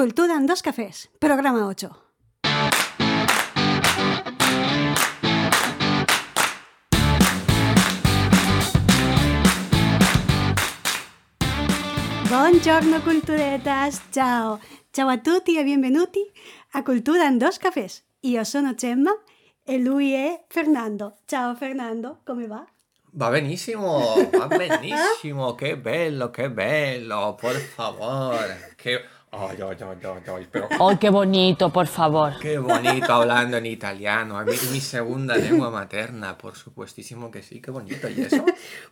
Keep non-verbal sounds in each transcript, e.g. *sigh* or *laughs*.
Cultura en dos cafés, programa 8. Buongiorno culturetas, ciao. Ciao a tutti e benvenuti a Cultura en dos cafés. Io sono Gemma e lui è Fernando. Ciao Fernando, come va? Va benissimo, va *laughs* benissimo, che bello, che bello, por favor. Che... Ay, ay, ay, ay, ay, pero ¡Ay, qué bonito, por favor! qué bonito hablando en italiano. A mí mi segunda lengua materna, por supuestísimo que sí, qué bonito. ¿Y eso?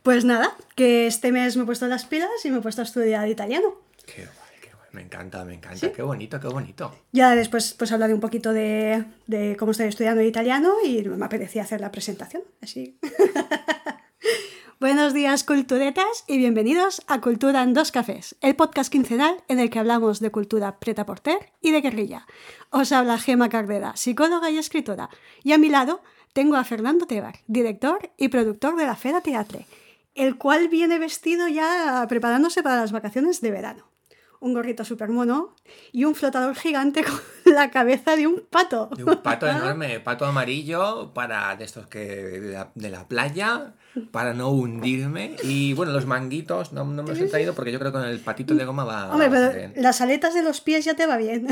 Pues nada, que este mes me he puesto las pilas y me he puesto a estudiar italiano. Qué guay, qué guay. Me encanta, me encanta. Qué bonito, qué bonito. Ya después pues hablaré un poquito de, de cómo estoy estudiando italiano y me apetecía hacer la presentación, así. *laughs* Buenos días, culturetas, y bienvenidos a Cultura en dos cafés, el podcast quincenal en el que hablamos de cultura preta porter y de guerrilla. Os habla Gema Cardera, psicóloga y escritora, y a mi lado tengo a Fernando Tebar, director y productor de la Fera Teatre, el cual viene vestido ya preparándose para las vacaciones de verano. Un gorrito súper mono y un flotador gigante *laughs* con la cabeza de un pato. De un pato *laughs* enorme, pato amarillo para de estos que de la, de la playa, para no hundirme. Y bueno, los manguitos no, no me los he traído porque yo creo que con el patito de goma va, Hombre, pero bien. las aletas de los pies ya te va bien.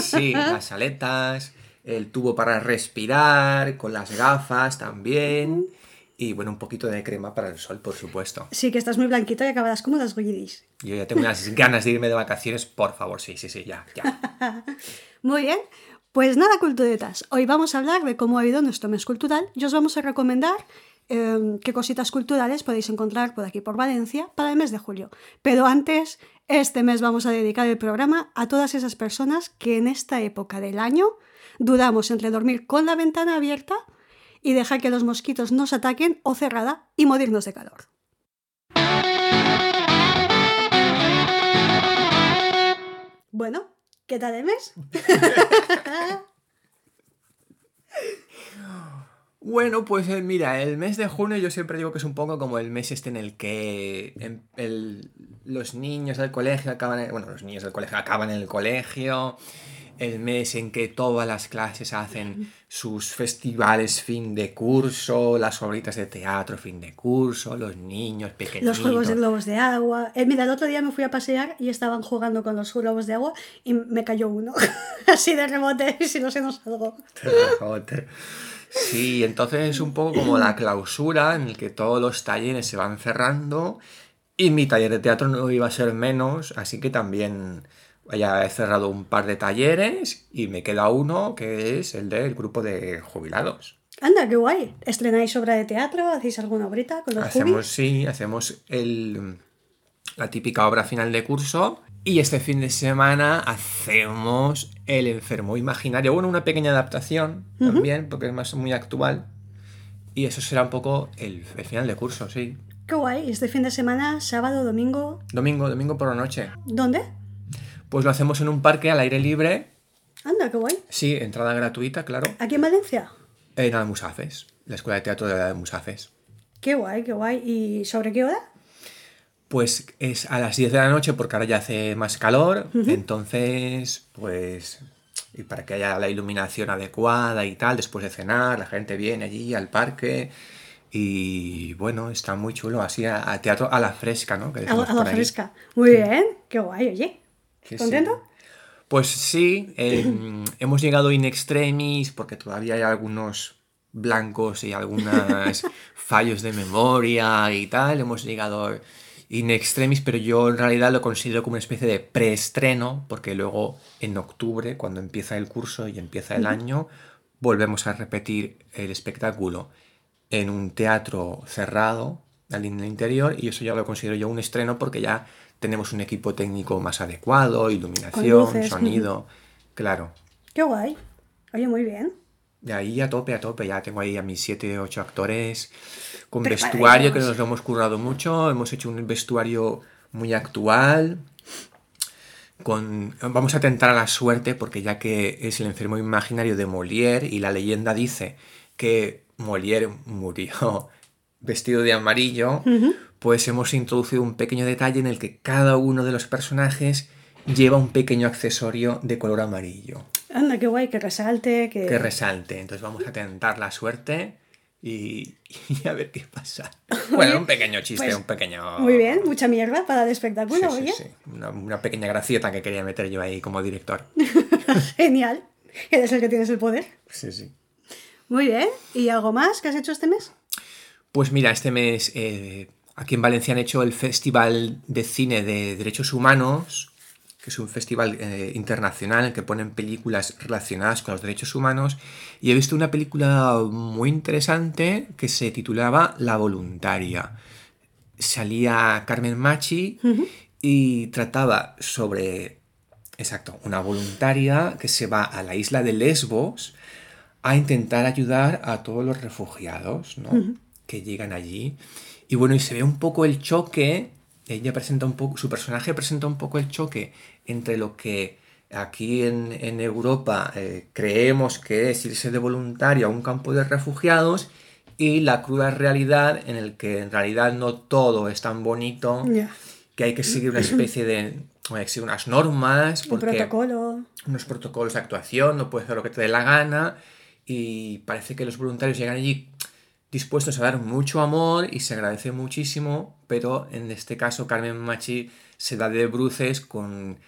Sí, las aletas, el tubo para respirar, con las gafas también. Y bueno, un poquito de crema para el sol, por supuesto. Sí, que estás muy blanquito y acabarás como las guiris. Yo ya tengo unas *laughs* ganas de irme de vacaciones, por favor, sí, sí, sí, ya, ya. *laughs* Muy bien. Pues nada, culturetas. Hoy vamos a hablar de cómo ha ido nuestro mes cultural y os vamos a recomendar eh, qué cositas culturales podéis encontrar por aquí por Valencia para el mes de julio. Pero antes, este mes vamos a dedicar el programa a todas esas personas que en esta época del año dudamos entre dormir con la ventana abierta y dejar que los mosquitos nos ataquen o cerrada y morirnos de calor. Bueno, ¿qué tal el mes? *laughs* Bueno, pues eh, mira, el mes de junio yo siempre digo que es un poco como el mes este en el que em- el- los niños del colegio acaban, en- bueno, los niños del colegio acaban en el colegio, el mes en que todas las clases hacen sus festivales fin de curso, las obritas de teatro fin de curso, los niños pequeñitos. Los juegos de globos de agua. Eh, mira, el otro día me fui a pasear y estaban jugando con los globos de agua y me cayó uno. *laughs* Así de rebote y *laughs* si no se nos salgo. Sí, entonces es un poco como la clausura en el que todos los talleres se van cerrando y mi taller de teatro no iba a ser menos, así que también ya he cerrado un par de talleres y me queda uno que es el del grupo de jubilados. Anda, qué guay. ¿Estrenáis obra de teatro? ¿Hacéis alguna obrita con los Hacemos, jubis? sí, hacemos el, la típica obra final de curso y este fin de semana hacemos El enfermo imaginario. Bueno, una pequeña adaptación también, porque es más muy actual. Y eso será un poco el, el final de curso, sí. Qué guay. Este fin de semana, sábado, domingo. Domingo, domingo por la noche. ¿Dónde? Pues lo hacemos en un parque al aire libre. Anda, qué guay. Sí, entrada gratuita, claro. ¿Aquí en Valencia? En Almusafes, la escuela de teatro de Almusafes. Qué guay, qué guay. ¿Y sobre qué hora? Pues es a las 10 de la noche porque ahora ya hace más calor, entonces pues y para que haya la iluminación adecuada y tal, después de cenar, la gente viene allí al parque y bueno, está muy chulo, así a, a teatro a la fresca, ¿no? Que A, la fresca. Muy bien. Qué guay, oye. Sí. ¿Contento? Pues sí, eh, *clears throat* hemos llegado in extremis porque todavía hay algunos blancos y algunos *laughs* fallos de memoria y tal. Hemos llegado in extremis, pero yo en realidad lo considero como una especie de preestreno porque luego en octubre, cuando empieza el curso y empieza el año, volvemos a repetir el espectáculo en un teatro cerrado al in- interior y eso ya lo considero yo un estreno porque ya tenemos un equipo técnico más adecuado, iluminación, luces, sonido, claro. Qué guay. Oye, muy bien. De ahí a tope, a tope, ya tengo ahí a mis 7, 8 actores con vestuario que nos lo hemos currado mucho, hemos hecho un vestuario muy actual. Con, vamos a tentar a la suerte porque ya que es el enfermo imaginario de Molière y la leyenda dice que Molière murió *laughs* vestido de amarillo, pues hemos introducido un pequeño detalle en el que cada uno de los personajes lleva un pequeño accesorio de color amarillo Anda, qué guay, que resalte, que... que resalte. Entonces vamos a tentar la suerte y, y a ver qué pasa. *laughs* Bueno, un pequeño chiste, pues, un pequeño... Muy bien, mucha mierda para el espectáculo, sí, oye. sí. Una, una pequeña gracieta que quería meter yo ahí como director. *laughs* Genial. Eres el que tienes el poder. Sí, sí. Muy bien. ¿Y algo más que has hecho este mes? Pues mira, este mes eh, aquí en Valencia han hecho el Festival de Cine de Derechos Humanos, que es un festival eh, internacional en que ponen películas relacionadas con los derechos humanos, y he visto una película muy interesante que se titulaba La Voluntaria. Salía Carmen Machi y trataba sobre, exacto, una voluntaria que se va a la isla de Lesbos a intentar ayudar a todos los refugiados ¿no? que llegan allí. Y bueno, y se ve un poco el choque, ella presenta un poco, su personaje presenta un poco el choque entre lo que aquí en, en Europa eh, creemos que es irse de voluntario a un campo de refugiados y la cruda realidad en el que en realidad no todo es tan bonito, que hay que seguir una especie de, hay que seguir unas normas, Un porque protocolo. unos protocolos de actuación, no puedes hacer lo que te dé la gana y parece que los voluntarios llegan allí dispuestos a dar mucho amor y se agradece muchísimo, pero en este caso Carmen Machi se da de bruces con,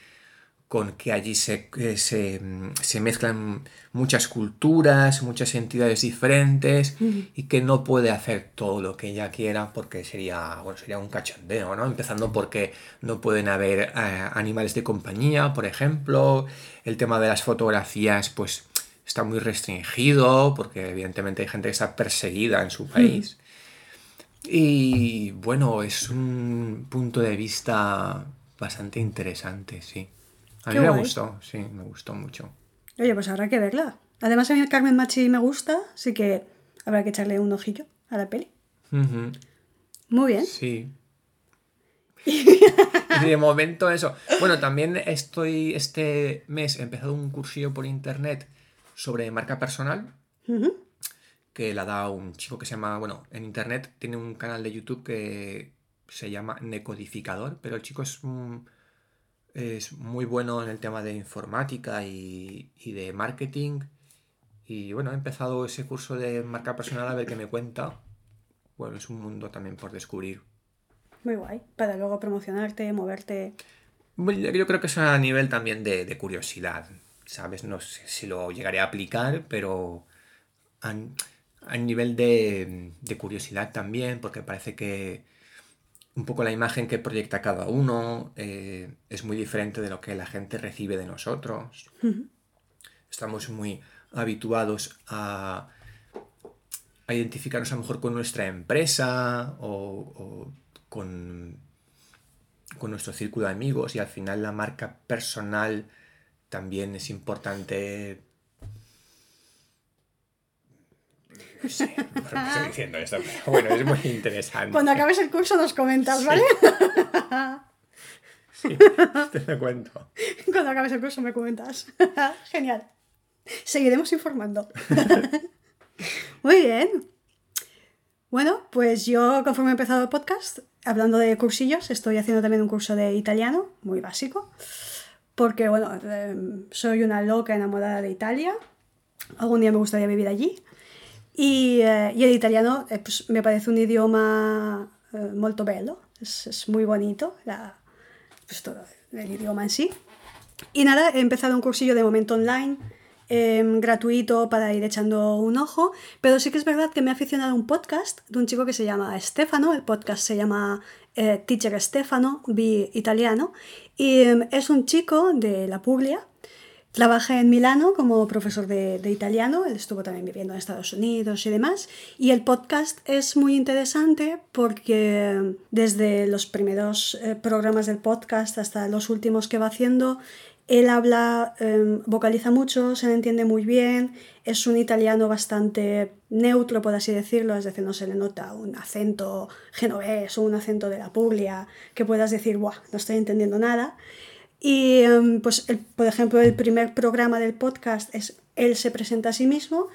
con que allí se, eh, se, mm, se mezclan muchas culturas, muchas entidades diferentes y que no puede hacer todo lo que ella quiera porque sería, bueno, sería un cachondeo, ¿no? Empezando porque no pueden haber eh, animales de compañía, por ejemplo, el tema de las fotografías, pues está muy restringido porque evidentemente hay gente que está perseguida en su país. Y bueno, es un punto de vista bastante interesante, sí. A Qué mí me gustó, sí, me gustó mucho. Oye, pues habrá que verla. Además, a mí Carmen Machi me gusta, así que habrá que echarle un ojillo a la peli. Muy bien. Sí. *laughs* Y de momento eso. Bueno, también estoy este mes he empezado un cursillo por internet sobre marca personal que la da un chico que se llama, bueno, en internet tiene un canal de YouTube que se llama Necodificador, pero el chico es, es muy bueno en el tema de informática y, y de marketing. Y bueno, he empezado ese curso de marca personal a ver qué me cuenta. Bueno, es un mundo también por descubrir. Muy guay. Para luego promocionarte, moverte. Yo creo que es a nivel también de, de curiosidad, ¿sabes? No sé si lo llegaré a aplicar, pero a, a nivel de, de curiosidad también, porque parece que un poco la imagen que proyecta cada uno eh, es muy diferente de lo que la gente recibe de nosotros. Estamos muy habituados a, a identificarnos a lo mejor con nuestra empresa o, o con con nuestro círculo de amigos y al final la marca personal también es importante. No sé *laughs* por qué estoy diciendo esto, pero bueno, es muy interesante. Cuando acabes el curso nos comentas, ¿vale? *laughs* Sí, te lo cuento. Cuando acabes el curso me comentas. *laughs* Genial. Seguiremos informando. Muy bien. Bueno, pues yo conforme he empezado el podcast, hablando de cursillos, estoy haciendo también un curso de italiano, muy básico, porque bueno, eh, soy una loca enamorada de Italia, algún día me gustaría vivir allí, y, eh, y el italiano eh, pues, me parece un idioma eh, bello, es, es muy bonito, la, pues todo el idioma en sí. Y nada, he empezado un cursillo de momento online, em, gratuito para ir echando un ojo, pero sí que es verdad que me he aficionado a un podcast de un chico que se llama Stefano, el podcast se llama eh, Teacher Stefano, bi italiano, y em, es un chico de la Puglia, Trabaja en Milano como profesor de, de italiano, él estuvo también viviendo en Estados Unidos y demás. Y el podcast es muy interesante porque desde los primeros eh, programas del podcast hasta los últimos que va haciendo, él habla, eh, vocaliza mucho, se le entiende muy bien, es un italiano bastante neutro, por así decirlo, es decir, no se le nota un acento genovés o un acento de la Puglia que puedas decir, ¡buah! No estoy entendiendo nada. Y em, pues, el- por ejemplo, el primer programa del podcast es él se presenta a sí mismo,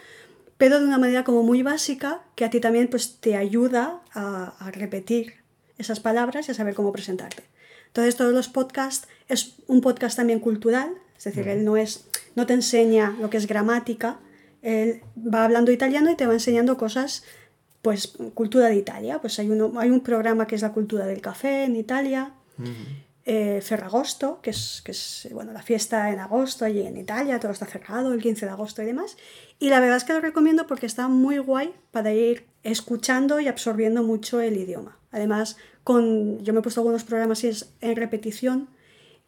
pero de una manera como muy básica que a ti también pues, te ayuda a, a repetir esas palabras y a saber cómo presentarte. Entonces todos los podcasts es un podcast también cultural, es decir, él no, es, no te enseña lo que es gramática, él va hablando italiano y te va enseñando cosas, pues cultura de Italia, pues hay, uno, hay un programa que es la cultura del café en Italia, eh, Ferragosto, que es, que es bueno, la fiesta en agosto allí en Italia, todo está cerrado el 15 de agosto y demás. Y la verdad es que lo recomiendo porque está muy guay para ir escuchando y absorbiendo mucho el idioma. Además, con, yo me he puesto algunos programas en repetición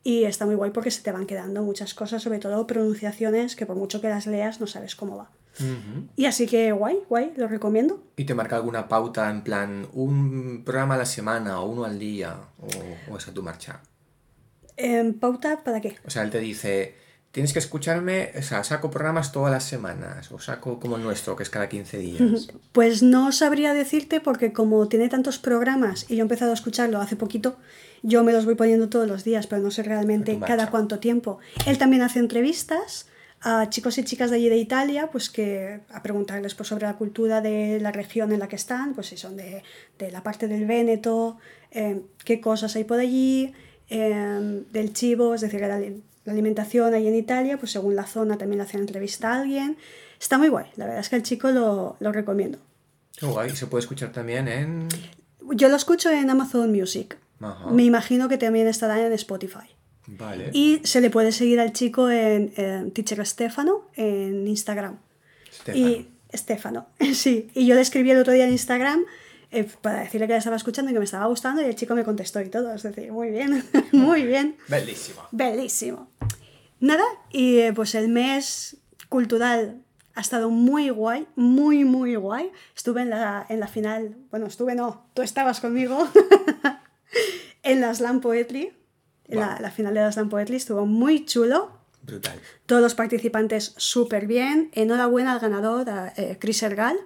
y está muy guay porque se te van quedando muchas cosas, sobre todo pronunciaciones que por mucho que las leas no sabes cómo va. Y así que guay, guay, lo recomiendo. ¿Y te marca alguna pauta en plan un programa a la semana o uno al día o, es a tu marcha? Em, ¿Pauta para qué? O sea, él te dice, tienes que escucharme, o sea, saco programas todas las semanas o saco como el nuestro, que es cada 15 días. *laughs* Pues no sabría decirte porque como tiene tantos programas y yo he empezado a escucharlo hace poquito, yo me los voy poniendo todos los días, pero no sé realmente cada cuánto tiempo. Él también hace entrevistas a chicos y chicas de allí de Italia, pues que a preguntarles pues, sobre la cultura de la región en la que están, pues si son de, de la parte del Véneto, eh, qué cosas hay por allí, eh, del chivo, es decir, la, alimentación ahí en Italia, pues según la zona también le hacen entrevista a alguien. Está muy guay, la verdad es que el chico lo, lo recomiendo. Qué guay, se puede escuchar también en... Yo lo escucho en Amazon Music. Me imagino que también estará en Spotify. Y se le puede seguir al chico en, Teacher Stefano en Instagram. Y Stefano, *laughs* sí. Y yo le escribí el otro día en Instagram eh, para decirle que la estaba escuchando y que me estaba gustando y el chico me contestó y todo. Es decir, muy bien, *laughs* muy bien. Bellísimo. Bellísimo. Nada, y eh, pues el mes cultural ha estado muy guay, muy, muy guay. Estuve en la, en la final, bueno, estuve no, tú estabas conmigo *laughs* en la Slam Poetry la, final de la Slam Poetry estuvo muy chulo. Brutal. Todos los participantes súper bien. Enhorabuena al ganador, a, eh, Chris Ergal.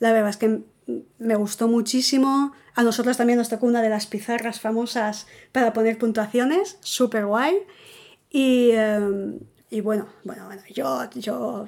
La verdad es que me gustó muchísimo. A nosotros también nos tocó una de las pizarras famosas para poner puntuaciones. Súper guay. Y, em, y, bueno, bueno, bueno yo, yo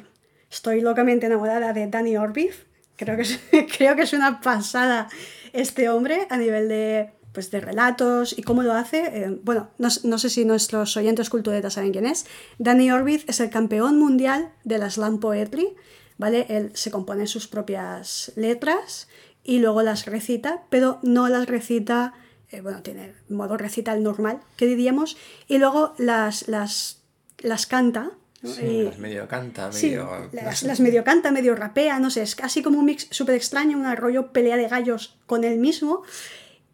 estoy locamente enamorada de Danny Orbiz. Creo que, es, *laughs* creo que es una pasada este hombre a nivel de pues, de relatos y cómo lo hace. Eh, bueno, no, sé si nuestros oyentes culturetas saben quién es. Danny Orbiz es el campeón mundial de la slam poetry, ¿vale? Él se compone sus propias letras y luego las recita, pero no las recita, eh, bueno, tiene modo recital normal, que diríamos, y luego las, las, las canta. Sí, las medio canta, medio... las, las, medio canta, medio rapea, no sé, es casi como un mix súper extraño, un rollo pelea de gallos con él mismo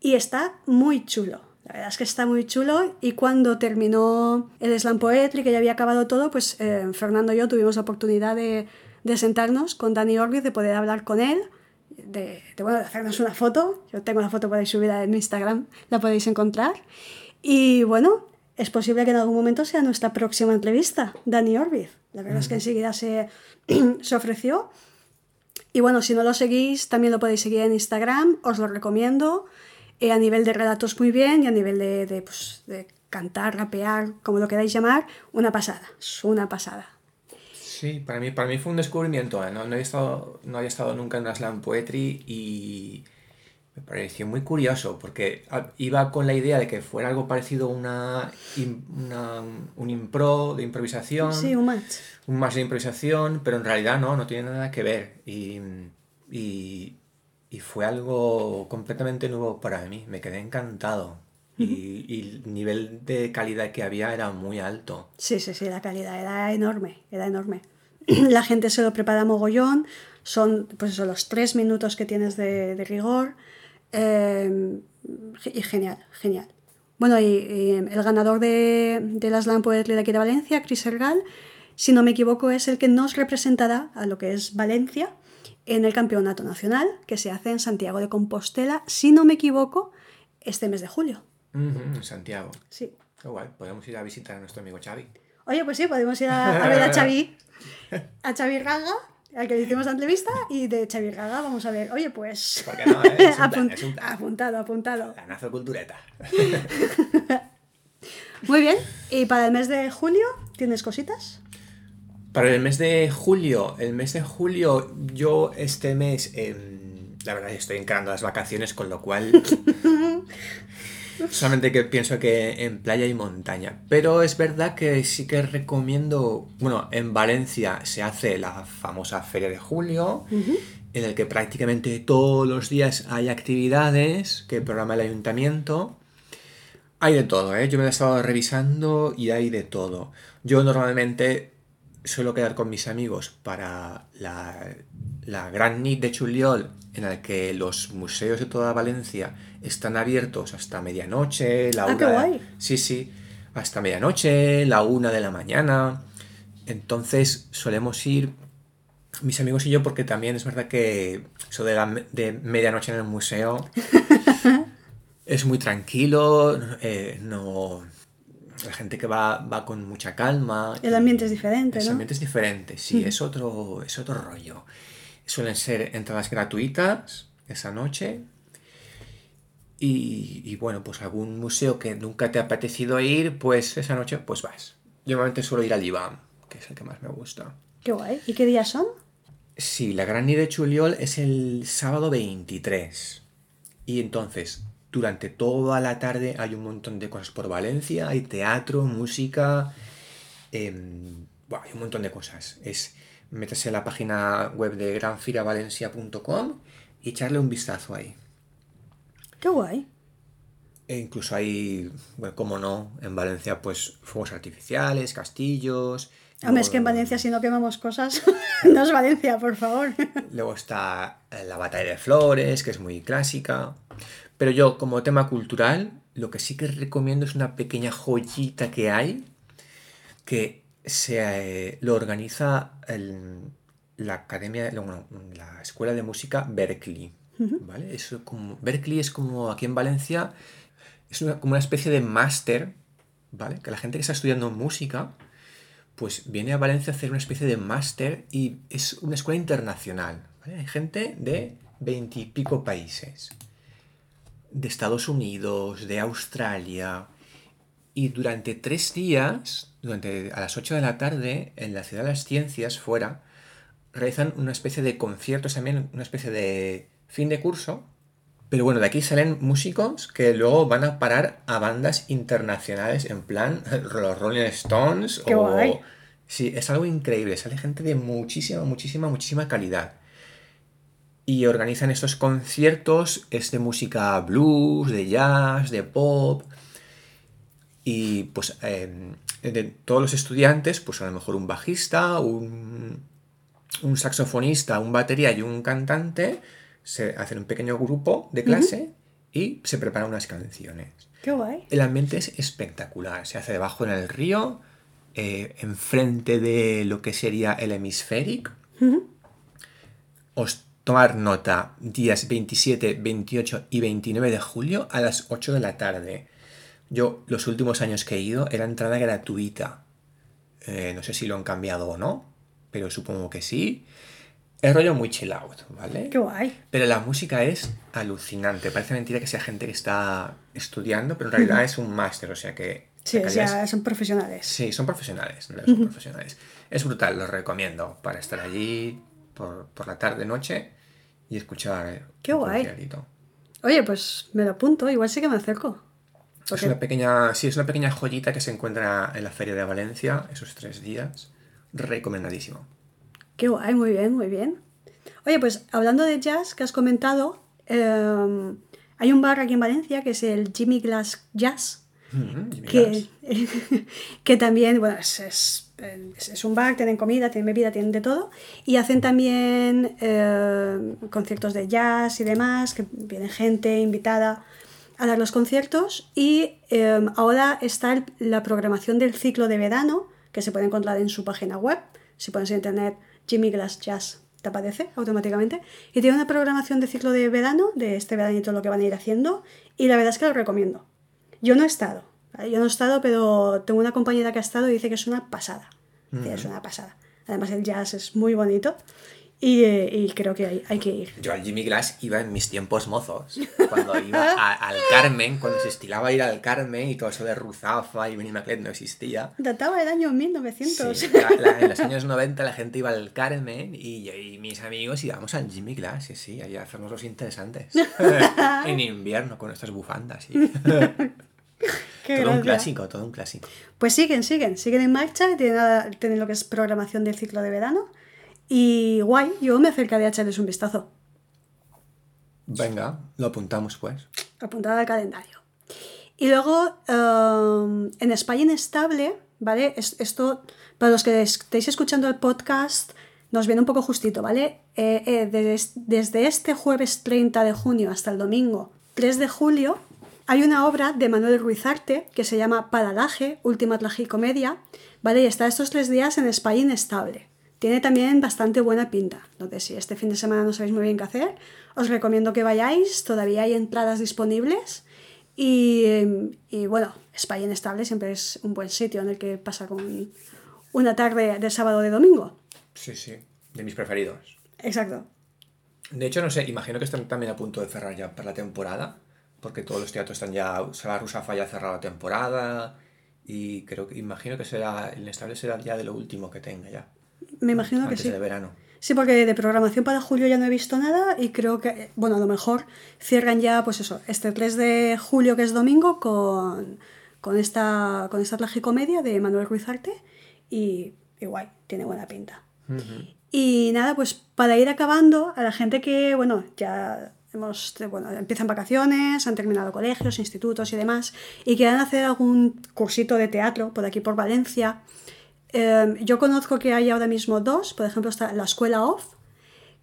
y está muy chulo. La verdad es que está muy chulo y cuando terminó el Slam Poetry, que ya había acabado todo, pues eh, Fernando y yo tuvimos la oportunidad de, de sentarnos con Dani Orbiz, de poder hablar con él, de, de, bueno, de hacernos una foto. Yo tengo la foto, podéis subirla en Instagram, la podéis encontrar. Y bueno, es posible que en algún momento sea nuestra próxima entrevista, Dani Orbiz. La verdad es que enseguida se, *clears throat* se ofreció. Y bueno, si no lo seguís, también lo podéis seguir en Instagram, os lo recomiendo. Eh, a nivel de relatos muy bien y a nivel de, pues, de cantar, rapear, como lo queráis llamar, una pasada, es una pasada. Sí, para mí, para mí fue un descubrimiento. ¿eh? No, no, había estado, no había estado nunca en una slam poetry y me pareció muy curioso porque iba con la idea de que fuera algo parecido a una, una, un impro de improvisación. Sí, un match. Un match de improvisación, pero en realidad no, no tiene nada que ver. Y, y, y fue algo completamente nuevo para mí. Me quedé encantado. y, el nivel de calidad que había era muy alto. Sí, sí, sí, la calidad era enorme, era enorme. *clears throat* la gente se lo prepara mogollón, son pues eso, los tres minutos que tienes de, rigor. Em, y genial, genial. Bueno, y, el ganador de, de las Slam de aquí de Valencia, Chris Ergal, si no me equivoco, es el que nos representará a lo que es Valencia en el Campeonato Nacional que se hace en Santiago de Compostela, si no me equivoco, este mes de julio. en Santiago. Sí. Igual, podemos ir a visitar a nuestro amigo Xavi. Oye, pues sí, podemos ir a, ver a Xavi, a Xavi Raga, al que le hicimos la entrevista, y de Xavi Raga vamos a ver, oye, pues... ¿Por qué no? Eh? Es un es un Apuntado, apuntado. Ganazo cultureta. *laughs* Muy bien, y para el mes de julio, ¿tienes cositas? Para el mes de julio, el mes de julio, yo este mes, em, la verdad estoy encarando las vacaciones, con lo cual *laughs* Solamente que pienso que en playa y montaña. Pero es verdad que sí que recomiendo. Bueno, en Valencia se hace la famosa Feria de Julio, en el que prácticamente todos los días hay actividades que programa el ayuntamiento. Hay de todo, ¿eh? Yo me lo he estado revisando y hay de todo. Yo normalmente suelo quedar con mis amigos para la, la Gran Nit de Chuliol, en la que los museos de toda Valencia están abiertos hasta medianoche, la Ah, qué guay. Sí, sí, hasta medianoche, la una de la mañana. Entonces solemos ir mis amigos y yo porque también es verdad que eso de, la de medianoche en el museo *laughs* es muy tranquilo, eh, no... La gente que va, va con mucha calma. El ambiente es diferente, El ¿no? ambiente es diferente, sí, es otro, es otro rollo. Suelen ser entradas gratuitas esa noche. Y, y bueno, pues algún museo que nunca te ha apetecido ir, pues esa noche pues vas. Yo normalmente suelo ir al IBAM, que es el que más me gusta. Qué guay. ¿Y qué días son? Sí, la Gran de Chuliol es el sábado 23. Y entonces, durante toda la tarde hay un montón de cosas por Valencia. Hay teatro, música. em, hay un montón de cosas. Es meterse en la página web de granfiravalencia.com y echarle un vistazo ahí. Qué guay. E incluso hay, bueno, como no, en Valencia, pues fuegos artificiales, castillos. Hombre, es que en Valencia si no quemamos cosas, *laughs* no es Valencia, por favor. Luego está eh, la batalla de flores, que es muy clásica. Pero yo, como tema cultural, lo que sí que recomiendo es una pequeña joyita que hay, que se eh, lo organiza el- la academia, bueno, la escuela de música Berkeley. ¿Vale? Eso como, Berkeley es como aquí en Valencia, es una- como una especie de máster, ¿vale? Que la gente que está estudiando música, pues viene a Valencia a hacer una especie de máster y es una escuela internacional. ¿vale? Hay gente de veintipico países, de Estados Unidos, de Australia, y durante tres días, durante, a las 8 de la tarde, en la Ciudad de las Ciencias, fuera, realizan una especie de conciertos también, una especie de fin de curso. Pero bueno, de aquí salen músicos que luego van a parar a bandas internacionales, en plan *laughs* los Rolling Stones ¡Qué o... guay! Sí, es algo increíble, sale gente de muchísima, muchísima, muchísima calidad. Y organizan estos conciertos, es de música blues, de jazz, de pop. Y pues eh, de todos los estudiantes, pues a lo mejor un bajista, un, un saxofonista, un batería y un cantante, se hacen un pequeño grupo de clase y se preparan unas canciones. Qué guay. El ambiente es espectacular, se hace debajo en el río, eh, enfrente de lo que sería el hemisférico. Os tomar nota, días 27, 28 y 29 de julio a las 8 de la tarde. Yo los últimos años que he ido era entrada gratuita. Eh, no sé si lo han cambiado o no, pero supongo que sí. Es rollo muy chill out, ¿vale? Qué guay. Pero la música es alucinante. Parece mentira que sea gente que está estudiando, pero en realidad es un máster, o sea que... Sí, o sea, es- son profesionales. Sí, son profesionales, son profesionales. Es brutal, lo recomiendo para estar allí por, por la tarde, noche y escuchar eh, Qué guay. Oye, pues me lo apunto, igual sí que me acerco. Es una pequeña, sí, es una pequeña joyita que se encuentra en la Feria de Valencia esos tres días. Recomendadísimo. Qué guay, muy bien, muy bien. Oye, pues hablando de jazz que has comentado, eh, hay un bar aquí en Valencia que es el Jimmy Glass Jazz, Mm, Jimmy que, Glass. *laughs* que también, bueno, es, es- es- es un bar, tienen comida, tienen bebida, tienen de todo, y hacen también eh, conciertos de jazz y demás, que viene gente invitada a dar los conciertos, y eh, ahora está el- la programación del ciclo de verano, que se puede encontrar en su página web, si pones en internet Jimmy Glass Jazz te aparece automáticamente y tiene una programación de ciclo de verano de este verano y todo lo que van a ir haciendo y la verdad es que lo recomiendo yo no he estado, ¿vale? yo no he estado, pero tengo una compañera que ha estado y dice que es una pasada. Es una pasada. Además el jazz es muy bonito Y, eh, y creo que hay, hay que ir. Yo al Jimmy Glass iba en mis tiempos mozos. Cuando iba a- al Carmen, cuando se estilaba ir al Carmen y todo eso de Ruzafa y Benny Maclet no existía. Databa del año 1900. Sí, la- la- en los años 90 la gente iba al Carmen y, mis amigos íbamos al Jimmy Glass, sí, sí, ahí a hacernos los interesantes. *laughs* en invierno con nuestras bufandas. *laughs* Qué todo un clásico, todo un clásico. Pues siguen, siguen, siguen en marcha, tienen, tienen lo que es programación del ciclo de verano. Y guay, yo me acercaré a echarles un vistazo. Venga, lo apuntamos pues. apuntada al calendario. Y luego, um, en España Inestable, ¿vale? Es- esto, para los que estéis escuchando el podcast, nos viene un poco justito, ¿vale? Eh, eh, des- desde este jueves 30 de junio hasta el domingo 3 de julio, hay una obra de Manuel Ruizarte que se llama Paralaje, Última Tragicomedia, ¿vale? Y está estos tres días en España Inestable. Tiene también bastante buena pinta. Entonces, si este fin de semana no sabéis muy bien qué hacer, os recomiendo que vayáis. Todavía hay entradas disponibles. Y, y, bueno, España Inestable siempre es un buen sitio en el que pasar un- una tarde de sábado o de domingo. Sí, sí, de mis preferidos. Exacto. De hecho, no sé, imagino que están también a punto de cerrar ya para la temporada, porque todos los teatros están ya, Sala Rusafa ya ha cerrado la temporada, y creo que, imagino que será, el estable será ya de lo último que tenga ya, Me imagino que antes sí. de verano. Sí, porque de programación para julio ya no he visto nada y creo que, bueno, a lo mejor cierran ya, pues eso, este 3 de julio que es domingo con, con, esta, con esta tragicomedia de Manuel Ruizarte y, y guay, tiene buena pinta. Y nada, pues para ir acabando, a la gente que, bueno, ya hemos, bueno, empiezan vacaciones, han terminado colegios, institutos y demás, y quieran hacer algún cursito de teatro por aquí por Valencia, eh, yo conozco que hay ahora mismo dos, por ejemplo está la Escuela OFF,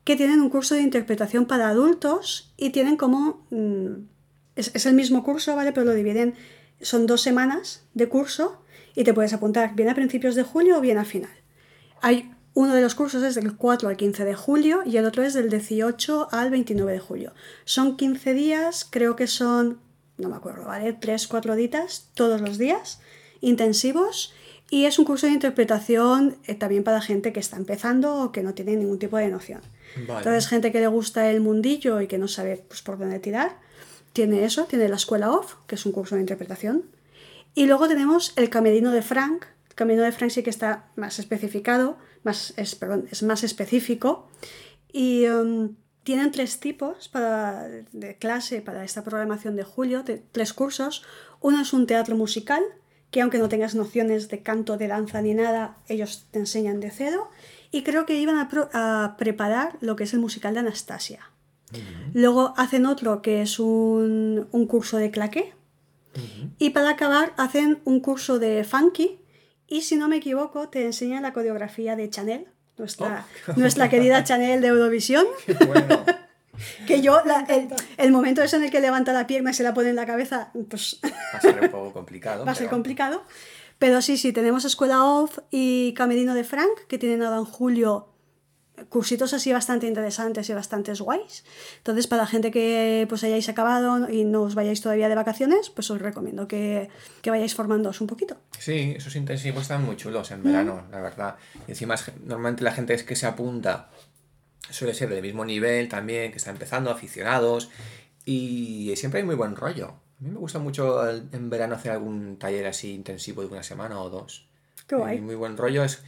que tienen un curso de interpretación para adultos y tienen como... mm, es, es el mismo curso, ¿vale? Pero lo dividen, son dos semanas de curso y te puedes apuntar bien a principios de julio o bien a final. Hay uno de los cursos es del 4 al 15 de julio y el otro es del 18 al 29 de julio. Son 15 días, creo que son, no me acuerdo, ¿vale? 3, 4 ditas todos los días, intensivos. Y es un curso de interpretación eh, también para gente que está empezando o que no tiene ningún tipo de noción. Vale. Entonces, gente que le gusta el mundillo y que no sabe pues, por dónde tirar, tiene eso, tiene la escuela OFF, que es un curso de interpretación. Y luego tenemos el camerino de Frank. El camerino de Frank sí que está más especificado, más, es, perdón, es más específico. Y um, tienen tres tipos para, de clase para esta programación de julio, de, tres cursos. Uno es un teatro musical, que aunque no tengas nociones de canto, de danza ni nada, ellos te enseñan de cero. Y creo que iban a, pro- a preparar lo que es el musical de Anastasia. Luego hacen otro que es un, un curso de claqué. Y para acabar hacen un curso de funky. Y si no me equivoco, te enseñan la coreografía de Chanel, nuestra, nuestra querida Chanel de Eurovisión. *laughs* Bueno, Que yo, la- el, el momento ese en el que levanta la pierna y se la pone en la cabeza, pues va a ser un poco complicado. *laughs* va a ser pero- complicado. Pero sí, sí, tenemos Escuela Off y Camerino de Frank, que tienen ahora en julio cursitos así bastante interesantes y bastante guays. Entonces, para la gente que pues hayáis acabado y no os vayáis todavía de vacaciones, pues os recomiendo que, que vayáis formándoos un poquito. Sí, esos intensivos están muy chulos en verano, la verdad. Y encima, es- normalmente la gente es que se apunta suele ser del mismo nivel también, que está empezando, aficionados, y siempre hay muy buen rollo. A mí me gusta mucho el- en verano hacer algún taller así intensivo de una semana o dos. Qué guay. Y muy buen rollo es,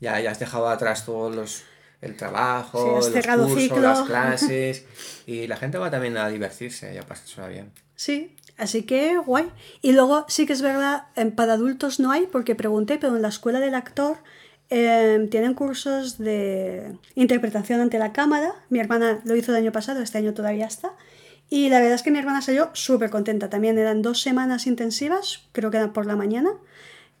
ya, ya has dejado atrás todos los el trabajo, Sí, los cerrado cursos, ciclo. las *laughs* clases, y la gente va también a divertirse y a pasársela bien. Sí, así que guay. Y luego sí que es verdad, en- para adultos no hay, porque pregunté, pero en la escuela del actor eh, tienen cursos de interpretación ante la cámara. Mi hermana lo hizo el año pasado, este año todavía está. Y la verdad es que mi hermana salió súper contenta. También eran dos semanas intensivas, creo que eran por la mañana.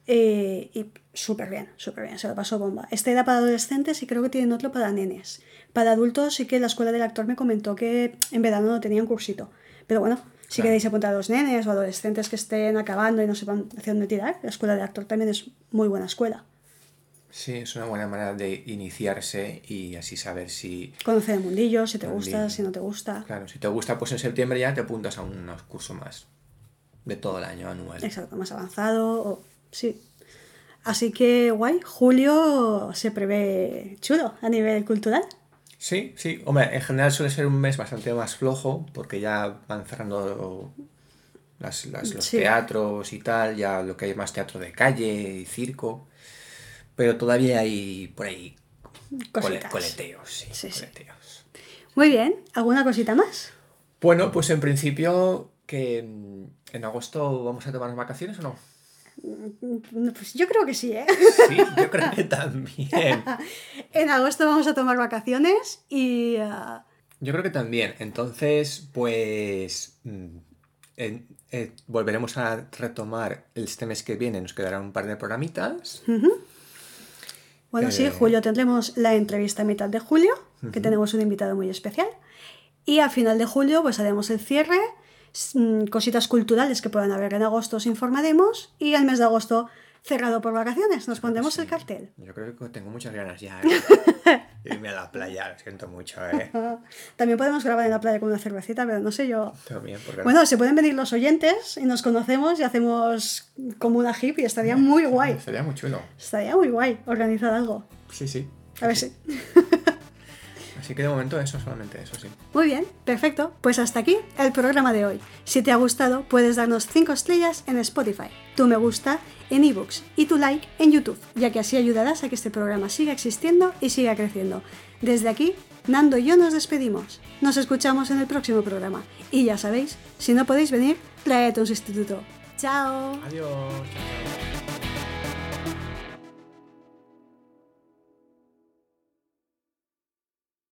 eh, y súper bien, súper bien, se lo pasó bomba. Este era para adolescentes y creo que tienen otro para nenes. Para adultos sí que la escuela del actor me comentó que en verano no tenían cursito. Pero bueno, si Claro. queréis apuntar a los nenes o adolescentes que estén acabando y no sepan hacia dónde tirar, la escuela del actor también es muy buena escuela. Sí, es una buena manera de iniciarse y así saber si, Conocer el mundillo, si te gusta, si no te gusta. claro, si te gusta, pues en septiembre ya te apuntas a un curso más de todo el año anual. Exacto, más avanzado. O... Sí. Así que guay, julio se prevé chulo a nivel cultural. Sí, sí. Hombre, en general suele ser un mes bastante más flojo porque ya van cerrando las- las- los Sí. teatros y tal, ya lo que hay más teatro de calle y circo. Pero todavía hay por ahí Cositas. coleteos, sí, Sí, sí. coleteos. Muy bien, ¿alguna cosita más? Bueno, pues en principio que mm, en agosto vamos a tomar vacaciones o no. Pues yo creo que sí, ¿eh? Sí, yo creo que también. *laughs* En agosto vamos a tomar vacaciones y... ah, Yo creo que también. Entonces, pues mm, eh, volveremos a retomar este mes que viene. Nos quedarán un par de programitas. Bueno, sí, Eh. julio tendremos la entrevista a mitad de julio, que tenemos un invitado muy especial. Y a final de julio, pues haremos el cierre, mm, cositas culturales que puedan haber en agosto os informaremos. Y el mes de agosto, cerrado por vacaciones, nos pondremos el cartel. Yo creo que tengo muchas ganas ya. *laughs* ¿eh? Irme a la playa, lo siento mucho, ¿eh? *laughs* También podemos grabar en la playa con una cervecita, pero no sé yo. También, porque Bueno, se pueden venir los oyentes y nos conocemos y hacemos como una hippie, estaría muy guay. Sería muy chulo. Estaría muy guay organizar algo. Sí, sí. A ver si. *laughs* Así que de momento eso, solamente eso, sí. Muy bien, perfecto. Pues hasta aquí el programa de hoy. Si te ha gustado, puedes darnos 5 estrellas en Spotify, tu me gusta en ebooks y tu like en YouTube, ya que así ayudarás a que este programa siga existiendo y siga creciendo. Desde aquí, Nando y yo nos despedimos. Nos escuchamos en el próximo programa. Y ya sabéis, si no podéis venir, traed un sustituto. ¡Chao! Adiós.